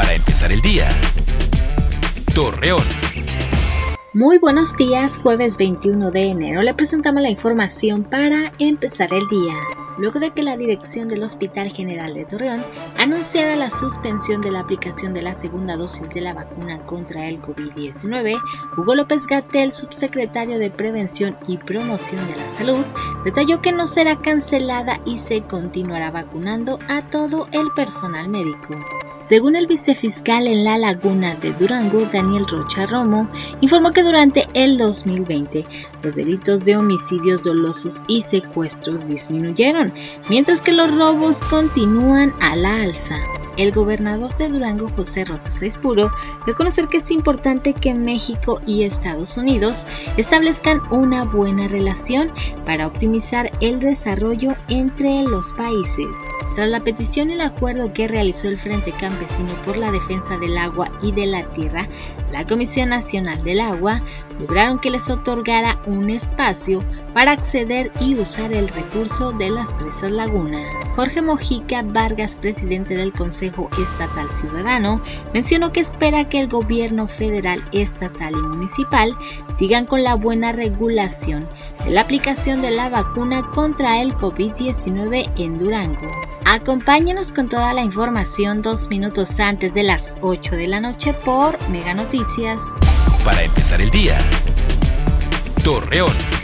Para empezar el día. Torreón. Muy buenos días, jueves 21 de enero le presentamos la información para empezar el día. Luego de que la dirección del Hospital General de Torreón anunciara la suspensión de la aplicación de la segunda dosis de la vacuna contra el COVID-19, Hugo López Gatel, subsecretario de Prevención y Promoción de la Salud, detalló que no será cancelada y se continuará vacunando a todo el personal médico. Según el vicefiscal en la laguna de Durango, Daniel Rocha Romo, informó que durante el 2020 los delitos de homicidios dolosos y secuestros disminuyeron, mientras que los robos continúan a la alza el gobernador de Durango, José Rosas Espuro, dio a conocer que es importante que México y Estados Unidos establezcan una buena relación para optimizar el desarrollo entre los países. Tras la petición y el acuerdo que realizó el Frente Campesino por la Defensa del Agua y de la Tierra, la Comisión Nacional del Agua lograron que les otorgara un espacio para acceder y usar el recurso de las presas Laguna. Jorge Mojica Vargas, presidente del Estatal Ciudadano, mencionó que espera que el gobierno federal, estatal y municipal sigan con la buena regulación de la aplicación de la vacuna contra el COVID-19 en Durango. Acompáñenos con toda la información dos minutos antes de las 8 de la noche por Mega Noticias. Para empezar el día. Torreón.